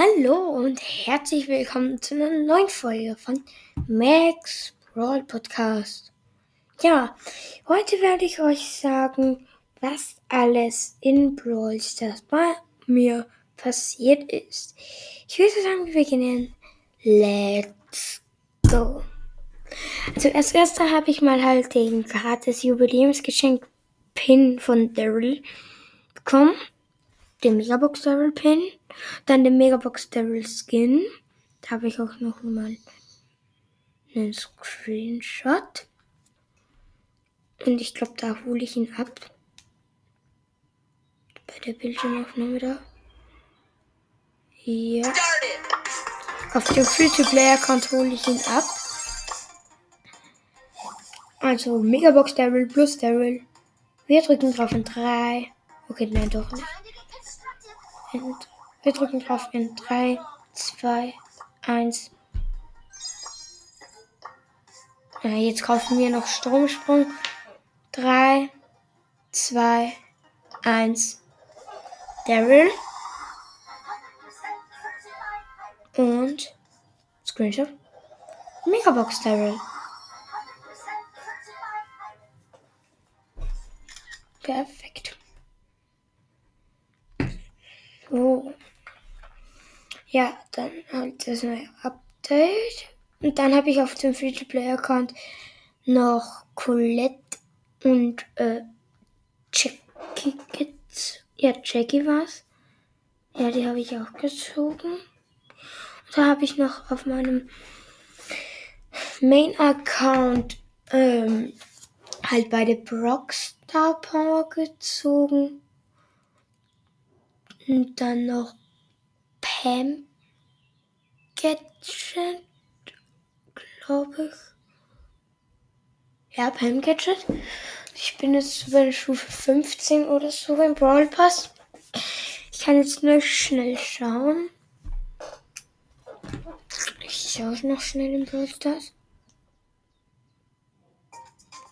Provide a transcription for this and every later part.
Hallo und herzlich willkommen zu einer neuen Folge von Max Brawl Podcast. Ja, heute werde ich euch sagen, was alles in Brawl Stars bei mir passiert ist. Ich würde sagen, wir beginnen. Let's go. Also als erster habe ich mal halt den gratis Jubiläumsgeschenk Pin von Daryl bekommen den Megabox Daryl Pin, dann den Megabox Daryl Skin. Da habe ich auch noch mal einen Screenshot. Und ich glaube, da hole ich ihn ab. Bei der Bildschirmaufnahme da. Ja. Auf dem Free-to-Play-Account hole ich ihn ab. Also Megabox Daryl plus Daryl. Wir drücken drauf in 3. Okay, nein, doch nicht. Und wir drücken drauf in 3, 2, 1. Ja, jetzt kaufen wir noch Stromsprung. 3, 2, 1. Daryl. Und Screenshot. Megabox Daryl. Perfekt. So. Ja, dann halt das neue Update. Und dann habe ich auf dem Free-to-Play-Account noch Colette und äh, Jackie gezogen. Ja, Jackie war's. Ja, die habe ich auch gezogen. Und da habe ich noch auf meinem Main-Account ähm, halt beide Brock Star Power gezogen. Und dann noch Pam Gadget, glaube ich. Ja, Pam Gadget. Ich bin jetzt bei der Stufe 15 oder so beim Brawl Pass. Ich kann jetzt nur schnell schauen. Ich schaue noch schnell im Brawl Stars.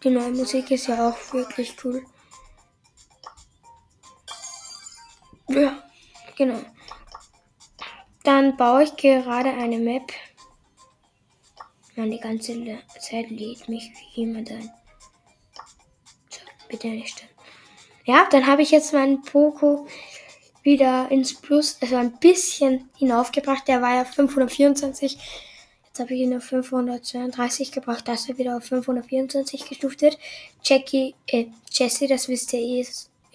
Die neue Musik ist ja auch wirklich cool. Genau. Dann baue ich gerade eine Map. Man, die ganze Zeit lädt mich jemand ein. So, bitte nicht. Ja, dann habe ich jetzt meinen Poco wieder ins Plus, also ein bisschen hinaufgebracht. Der war ja 524. Jetzt habe ich ihn auf 532 gebracht, dass er wieder auf 524 gestuft wird. Jackie, äh, Jessie, das wisst ihr eh,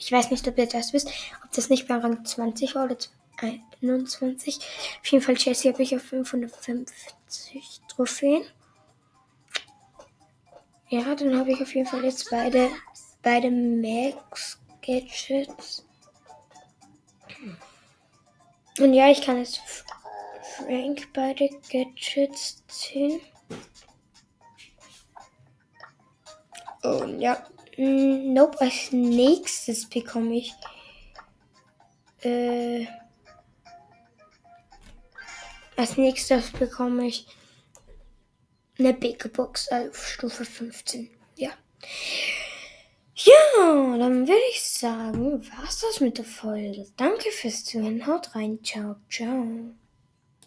ich weiß nicht, ob ihr das wisst, ob das nicht bei Rang 20 war oder 21. Auf jeden Fall Chelsea habe ich auf 550 Trophäen. Ja, dann habe ich auf jeden Fall jetzt beide, beide Max Gadgets. Und ja, ich kann jetzt Frank beide Gadgets ziehen. Und ja, nope, als nächstes bekomme ich. Äh, als nächstes bekomme ich eine Big Box auf Stufe 15. Ja. Ja, dann würde ich sagen, war's das mit der Folge. Danke fürs Zuhören. Haut rein. Ciao, ciao.